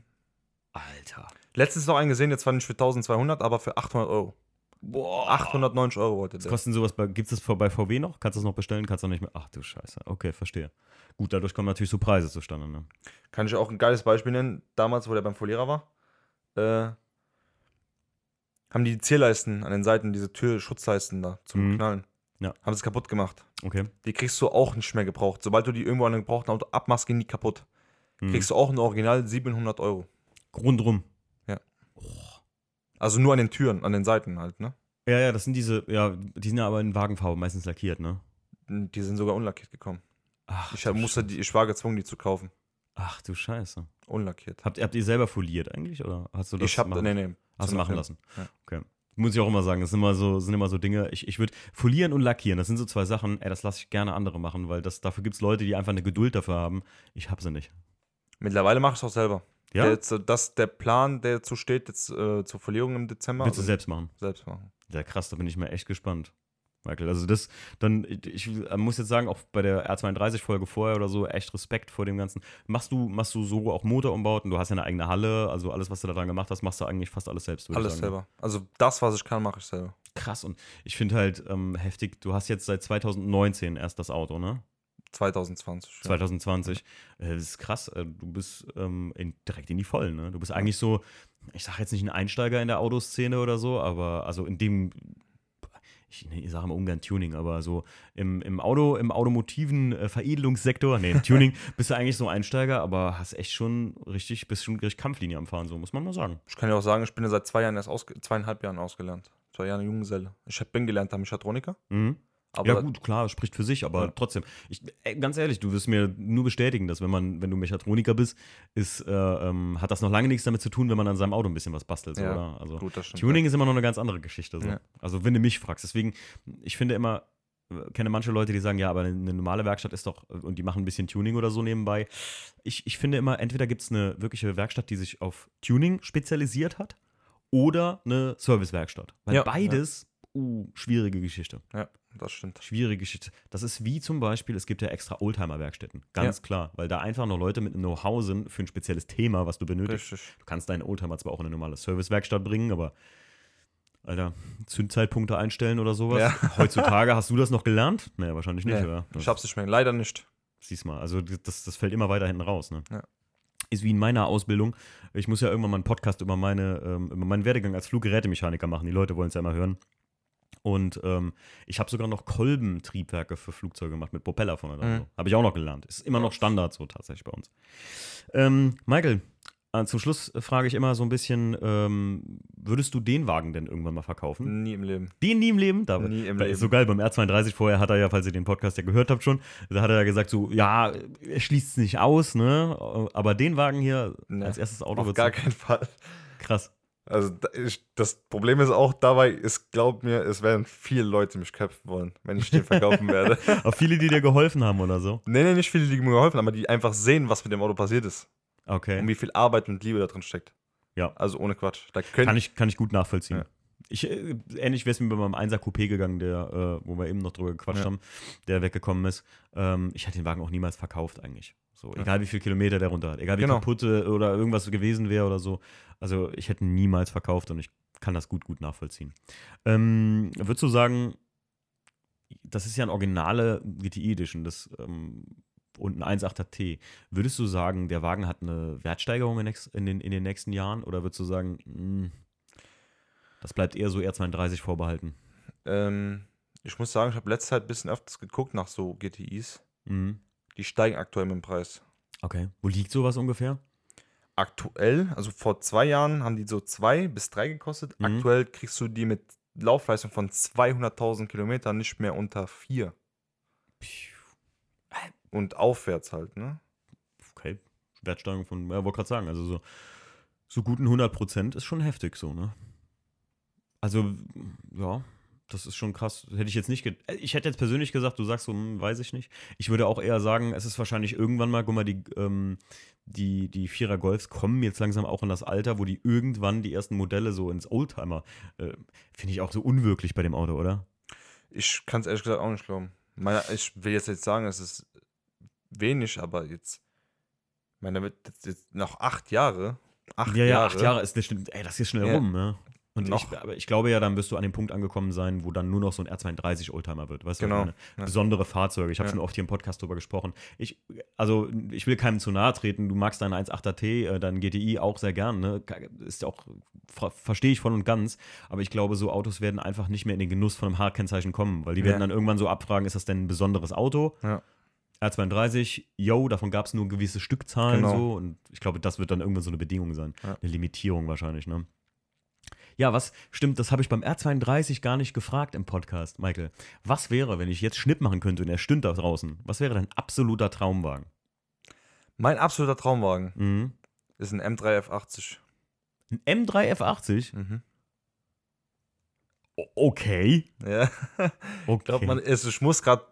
Alter. Letztens noch einen gesehen, jetzt zwar nicht für 1200, aber für 800 Euro. Boah. 890 Euro wollte Was der. kostet denn sowas bei, gibt es das bei VW noch? Kannst du das noch bestellen? Kannst du nicht mehr? Ach du Scheiße. Okay, verstehe. Gut, dadurch kommen natürlich so Preise zustande, ne? Kann ich auch ein geiles Beispiel nennen. Damals, wo der beim Folierer war, äh, haben die, Zierleisten an den Seiten, diese Türschutzleisten da zum Mhm. Knallen, Ja. haben sie kaputt gemacht. Okay. Die kriegst du auch nicht mehr gebraucht. Sobald du die irgendwo an einem gebrauchten Auto abmachst, gehen die kaputt. Hm. Kriegst du auch ein Original 700 Euro. Rundrum. Also nur an den Türen, an den Seiten halt, ne? Ja, ja, das sind diese, ja, die sind ja aber in Wagenfarbe meistens lackiert, ne? Die sind sogar unlackiert gekommen. Ach, Ich musste die, ich war gezwungen, die zu kaufen. Ach du Scheiße. Unlackiert. Habt, habt ihr selber foliert eigentlich? Oder hast du das ich hab, machen, nee, nee. hast du machen lassen? Ja. Okay. Muss ich auch immer sagen, das sind immer so, sind immer so Dinge. Ich, ich würde folieren und lackieren, das sind so zwei Sachen, ey, das lasse ich gerne andere machen, weil das, dafür gibt es Leute, die einfach eine Geduld dafür haben. Ich habe sie nicht. Mittlerweile mache ich es auch selber. Ja? Der, jetzt, das, der Plan, der dazu steht, jetzt äh, zur Verlierung im Dezember. Willst du also selbst machen? selbst machen. Ja, krass, da bin ich mal echt gespannt. Michael, also das, dann, ich muss jetzt sagen, auch bei der R32-Folge vorher oder so, echt Respekt vor dem Ganzen. Machst du, machst du so auch Motorumbauten? Du hast ja eine eigene Halle, also alles, was du da dran gemacht hast, machst du eigentlich fast alles selbst. Alles sagen. selber. Also das, was ich kann, mache ich selber. Krass, und ich finde halt ähm, heftig, du hast jetzt seit 2019 erst das Auto, ne? 2020. ja. 2020. Äh, das ist krass, äh, du bist ähm, in, direkt in die Vollen, ne? Du bist eigentlich so, ich sage jetzt nicht ein Einsteiger in der Autoszene oder so, aber also in dem, ich, sage mal ungern Tuning, aber so im, im Auto, im automotiven äh, Veredelungssektor, nee, im Tuning bist du eigentlich so Einsteiger, aber hast echt schon richtig, bist schon richtig Kampflinie am Fahren, so muss man mal sagen. Ich kann ja auch sagen, ich bin ja seit zwei Jahren erst zweieinhalb Jahren ausgelernt. Zwei Jahre Junggeselle. Ich bin gelernter Mechatroniker. Mhm. Aber ja gut, klar, spricht für sich, aber Ja. trotzdem, ich, ganz ehrlich, du wirst mir nur bestätigen, dass wenn man, wenn du Mechatroniker bist, ist, äh, ähm, hat das noch lange nichts damit zu tun, wenn man an seinem Auto ein bisschen was bastelt, so, Ja, oder? Also gut, stimmt. Tuning ist immer noch eine ganz andere Geschichte. So. Ja. Also wenn du mich fragst, deswegen, ich finde immer, äh, kenne manche Leute, die sagen, ja, aber eine normale Werkstatt ist doch, und die machen ein bisschen Tuning oder so nebenbei. Ich, ich finde immer, entweder gibt es eine wirkliche Werkstatt, die sich auf Tuning spezialisiert hat, oder eine Servicewerkstatt. Weil Ja, beides, uh, schwierige Geschichte. Ja, das stimmt. Schwierige Geschichte. Das ist wie zum Beispiel, es gibt ja extra Oldtimer-Werkstätten. Ganz klar. Weil da einfach noch Leute mit einem Know-how sind für ein spezielles Thema, was du benötigst. Richtig. Du kannst deinen Oldtimer zwar auch in eine normale Servicewerkstatt bringen, aber Alter, Zündzeitpunkte einstellen oder sowas. Ja. Heutzutage hast du das noch gelernt? Naja, wahrscheinlich nicht, Nee, oder? ich hab's nicht mehr. Leider nicht. Siehst mal, also das, das fällt immer weiter hinten raus, ne? Ja. Ist wie in meiner Ausbildung. Ich muss ja irgendwann mal einen Podcast über, meine, ähm, über meinen Werdegang als Fluggerätemechaniker machen. Die Leute wollen es ja immer hören. Und ähm, ich habe sogar noch Kolbentriebwerke für Flugzeuge gemacht mit Propeller vorne dran. Mhm. So. Habe ich auch noch gelernt. Ist immer noch Standard so tatsächlich bei uns. Ähm, Michael, äh, zum Schluss äh, frage ich immer so ein bisschen, ähm, würdest du den Wagen denn irgendwann mal verkaufen? Nie im Leben. Den nie im Leben? Da, Nie im Leben. ist so geil, beim R32 vorher hat er ja, falls ihr den Podcast ja gehört habt schon, da hat er ja gesagt so, ja, er schließt es nicht aus, ne, aber den Wagen hier Nee, als erstes Auto Auf wird gar keinen Fall. krass. Also das Problem ist auch dabei, ist, glaub mir, es werden viele Leute mich köpfen wollen, wenn ich den verkaufen werde. Auch viele, die dir geholfen haben oder so. Nee, nee, nicht viele, die mir geholfen haben, aber die einfach sehen, was mit dem Auto passiert ist. Okay. Und wie viel Arbeit und Liebe da drin steckt. Ja. Also ohne Quatsch. Kann ich, kann ich gut nachvollziehen. Ja. Ich, äh, ähnlich wäre es mir bei meinem 1er Coupé gegangen, der, äh, wo wir eben noch drüber gequatscht Ja. haben, der weggekommen ist. Ähm, ich hätte den Wagen auch niemals verkauft eigentlich. So, Ja. egal wie viele Kilometer der runter hat, egal wie Genau. kaputt oder irgendwas gewesen wäre oder so. Also ich hätte niemals verkauft und ich kann das gut, gut nachvollziehen. Ähm, würdest du sagen, das ist ja ein originale GTI Edition, das ähm, und ein 1.8er T. Würdest du sagen, der Wagen hat eine Wertsteigerung in, den, in den nächsten Jahren? Oder würdest du sagen, mh, das bleibt eher so R32 vorbehalten? ähm, ich muss sagen, ich habe letzte Zeit ein bisschen öfters geguckt nach so GTIs. Mhm. Die steigen aktuell mit dem Preis. Okay. Wo liegt sowas ungefähr? Aktuell, also vor zwei Jahren haben die so zwei bis drei gekostet. Mhm. Aktuell kriegst du die mit Laufleistung von 200.000 Kilometern nicht mehr unter vier. Und aufwärts halt, ne? Okay. Wertsteigerung von, ja, wollte gerade sagen, also so, so guten 100 Prozent ist schon heftig so, ne? Also, ja, das ist schon krass. Hätte ich jetzt nicht, ge ich hätte jetzt persönlich gesagt, du sagst so, hm, weiß ich nicht. Ich würde auch eher sagen, es ist wahrscheinlich irgendwann mal, guck mal, die, ähm, die, die Vierer Golfs kommen jetzt langsam auch in das Alter, wo die irgendwann die ersten Modelle so ins Oldtimer, äh, finde ich auch so unwirklich bei dem Auto, oder? Ich kann es ehrlich gesagt auch nicht glauben. Meine, ich will jetzt nicht sagen, es ist wenig, aber jetzt. Ich meine, da wird jetzt, jetzt noch acht Jahre. Acht ja, ja, Jahre. acht Jahre ist das stimmt, ey, das ist schnell Ja. rum, ne? Und Noch. ich, aber ich glaube ja, dann wirst du an dem Punkt angekommen sein, wo dann nur noch so ein R32 Oldtimer wird, weißt du? was Genau, meine? ja. Besondere Fahrzeuge. Ich habe Ja. schon oft hier im Podcast drüber gesprochen. Ich, also, ich will keinem zu nahe treten. Du magst deinen 1.8er T, äh, deinen GTI auch sehr gern, ne? Ist ja auch, ver verstehe ich voll und ganz. Aber ich glaube, so Autos werden einfach nicht mehr in den Genuss von einem H-Kennzeichen kommen, weil die werden Ja. dann irgendwann so abfragen, ist das denn ein besonderes Auto? Ja. R32, yo, davon gab es nur gewisse Stückzahlen Genau. so und ich glaube, das wird dann irgendwann so eine Bedingung sein. Ja. Eine Limitierung wahrscheinlich, ne? Ja, was stimmt, das habe ich beim R32 gar nicht gefragt im Podcast, Michael. Was wäre, wenn ich jetzt Schnipp machen könnte und er stünde da draußen? Was wäre dein absoluter Traumwagen? Mein absoluter Traumwagen Mhm. ist ein M3 F80. Ein M3 F80? Mhm. Okay. Ja. Okay. Ich glaube, man ist, ich muss gerade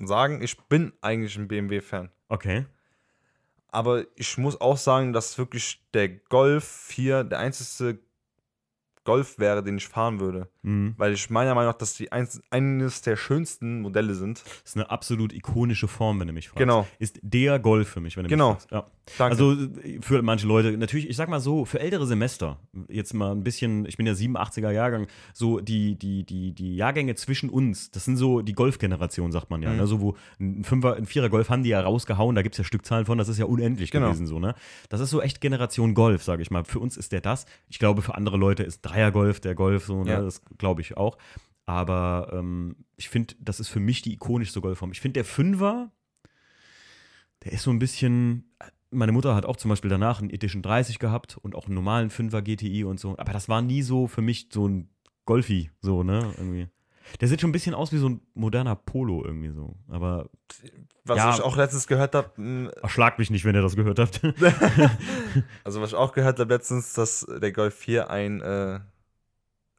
sagen, ich bin eigentlich ein BMW-Fan. okay. Aber ich muss auch sagen, dass wirklich der Golf 4 der einzige Golf wäre, den ich fahren würde. Mhm. Weil ich meiner Meinung nach, dass die eins, eines der schönsten Modelle sind. Das ist eine absolut ikonische Form, wenn du mich fragst. Genau. Ist der Golf für mich, wenn du Genau. mich fragst. Ja. Danke. Also äh, für manche Leute, natürlich, ich sag mal so, für ältere Semester, jetzt mal ein bisschen, ich bin ja 87er Jahrgang, so die, die, die, die Jahrgänge zwischen uns, das sind so die Golfgeneration, sagt man ja. Mhm. Ne? So, wo ein Fünfer, ein Vierer Golf haben die ja rausgehauen, da gibt es ja Stückzahlen von, das ist ja unendlich Genau. gewesen, so, ne? Das ist so echt Generation Golf, sage ich mal. Für uns ist der das. Ich glaube, für andere Leute ist Dreier Golf der Golf, so, ne? Ja. Das glaube ich auch. Aber ähm, ich finde, das ist für mich die ikonischste Golfform. Ich finde, der Fünfer, der ist so ein bisschen. Meine Mutter hat auch zum Beispiel danach einen Edition 30 gehabt und auch einen normalen 5er GTI und so. Aber das war nie so für mich so ein Golfi, so, ne? Irgendwie. Der sieht schon ein bisschen aus wie so ein moderner Polo irgendwie so. Aber was ja. ich auch letztens gehört habe, erschlagt mich nicht, wenn ihr das gehört habt. also was ich auch gehört habe letztens, dass der Golf 4 ein äh,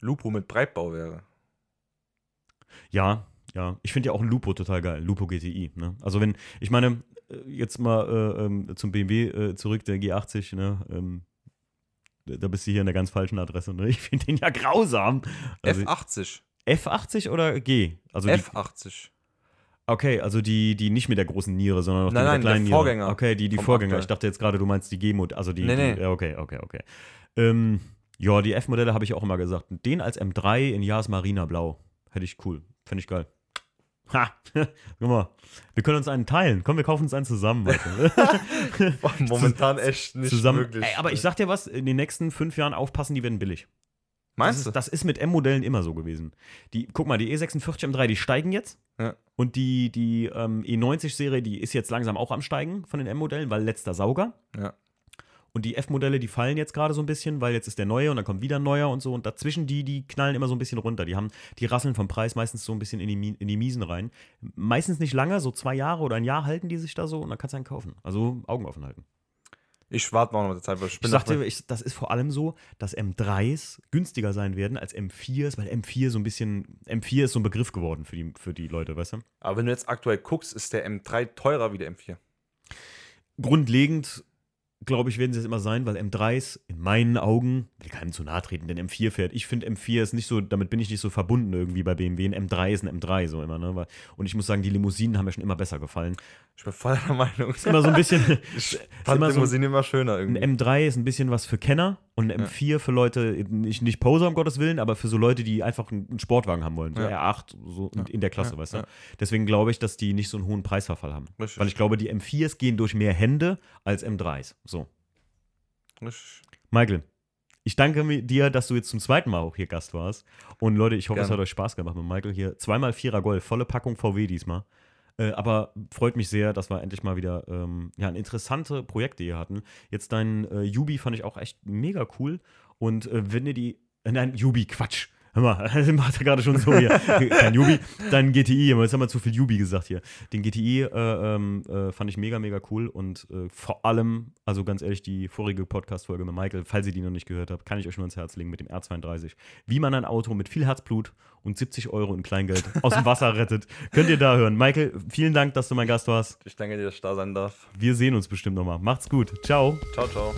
Lupo mit Breitbau wäre. ja, ja. Ich finde ja auch ein Lupo total geil. Lupo GTI, ne? Also wenn, ich meine, äh, jetzt mal äh, ähm, zum BMW äh, zurück, der G80, ne? Ähm, da bist du hier in der ganz falschen Adresse, ne? Ich finde den ja grausam. Also, F80. F80 oder G? Also die, F80. okay, also die, die nicht mit der großen Niere, sondern noch die Nein, mit nein, kleinen der Niere. Vorgänger Okay, die, die Vorgänger. aktuell. Ich dachte jetzt gerade, du meinst die G-Mod, also die, Nee, die nee. okay, okay, okay. Ähm, ja, die F-Modelle habe ich auch immer gesagt. Den als M3 in Jahres Marina Blau. Hätte ich cool. Fände ich geil. Ha! Guck mal, wir können uns einen teilen. Komm, wir kaufen uns einen zusammen. Momentan echt nicht zusammen. möglich. Ey, aber ich sag dir was, in den nächsten fünf Jahren aufpassen, die werden billig. Meinst das du? ist, das ist mit M-Modellen immer so gewesen. Die, guck mal, die E46 M3, die steigen jetzt. Ja. Und die, die ähm, E90-Serie, die ist jetzt langsam auch am Steigen von den M-Modellen, weil letzter Sauger. Ja. Und die F-Modelle, die fallen jetzt gerade so ein bisschen, weil jetzt ist der neue und dann kommt wieder ein neuer und so. Und dazwischen die, die knallen immer so ein bisschen runter. Die haben, die rasseln vom Preis meistens so ein bisschen in die, in die Miesen rein. Meistens nicht lange, so zwei Jahre oder ein Jahr halten die sich da so und dann kannst du einen kaufen. Also Augen offen halten. Ich warte mal noch mit der Zeit, weil ich Ich bin sagte, noch- ich, das ist vor allem so, dass M3s günstiger sein werden als M4s, weil M4 so ein bisschen, M4 ist so ein Begriff geworden für die, für die Leute, weißt du? Aber wenn du jetzt aktuell guckst, ist der M3 teurer wie der M4. Grundlegend, glaube ich, werden sie es immer sein, weil M3s in meinen Augen, will keinem zu nahe treten, denn M4 fährt. Ich finde M4 ist nicht so, damit bin ich nicht so verbunden irgendwie bei BMW. Ein M3 ist ein M3 so immer, ne? Und ich muss sagen, die Limousinen haben mir schon immer besser gefallen. Ich bin voll der Meinung. Ist immer so ein bisschen, Ich fand immer so- Limousine immer schöner Ein irgendwie. M3 ist ein bisschen was für Kenner und ein Ja. M4 für Leute, nicht, nicht Poser um Gottes Willen, aber für so Leute, die einfach einen Sportwagen haben wollen. So Ja. R8, so in- in der Klasse, Ja, weißt du? ja. Deswegen glaube ich, dass die nicht so einen hohen Preisverfall haben. Richtig. Weil ich glaube, die M4s gehen durch mehr Hände als M3s. So. Richtig. Michael, ich danke dir, dass du jetzt zum zweiten Mal auch hier Gast warst. Und Leute, ich hoffe, es Gerne. hat euch Spaß gemacht mit Michael hier. Zweimal Vierer Golf, volle Packung VW diesmal. Äh, aber freut mich sehr, dass wir endlich mal wieder ähm, ja, interessante Projekte hier hatten. Jetzt dein äh, Yubi fand ich auch echt mega cool. Und äh, wenn ihr die. Äh, nein, Yubi, Quatsch. Hör mal, macht er gerade schon so hier. Kein Yubi. Dein GTI, jetzt haben wir zu viel Yubi gesagt hier. Den GTI äh, ähm, äh, fand ich mega, mega cool. Und äh, vor allem, also ganz ehrlich, die vorige Podcast-Folge mit Michael, falls ihr die noch nicht gehört habt, kann ich euch nur ins Herz legen mit dem R32. Wie man ein Auto mit viel Herzblut und 70 Euro in Kleingeld aus dem Wasser rettet. Könnt ihr da hören. Michael, vielen Dank, dass du mein Gast warst. Ich danke dir, dass ich da sein darf. Wir sehen uns bestimmt nochmal. Macht's gut. Ciao. Ciao, ciao.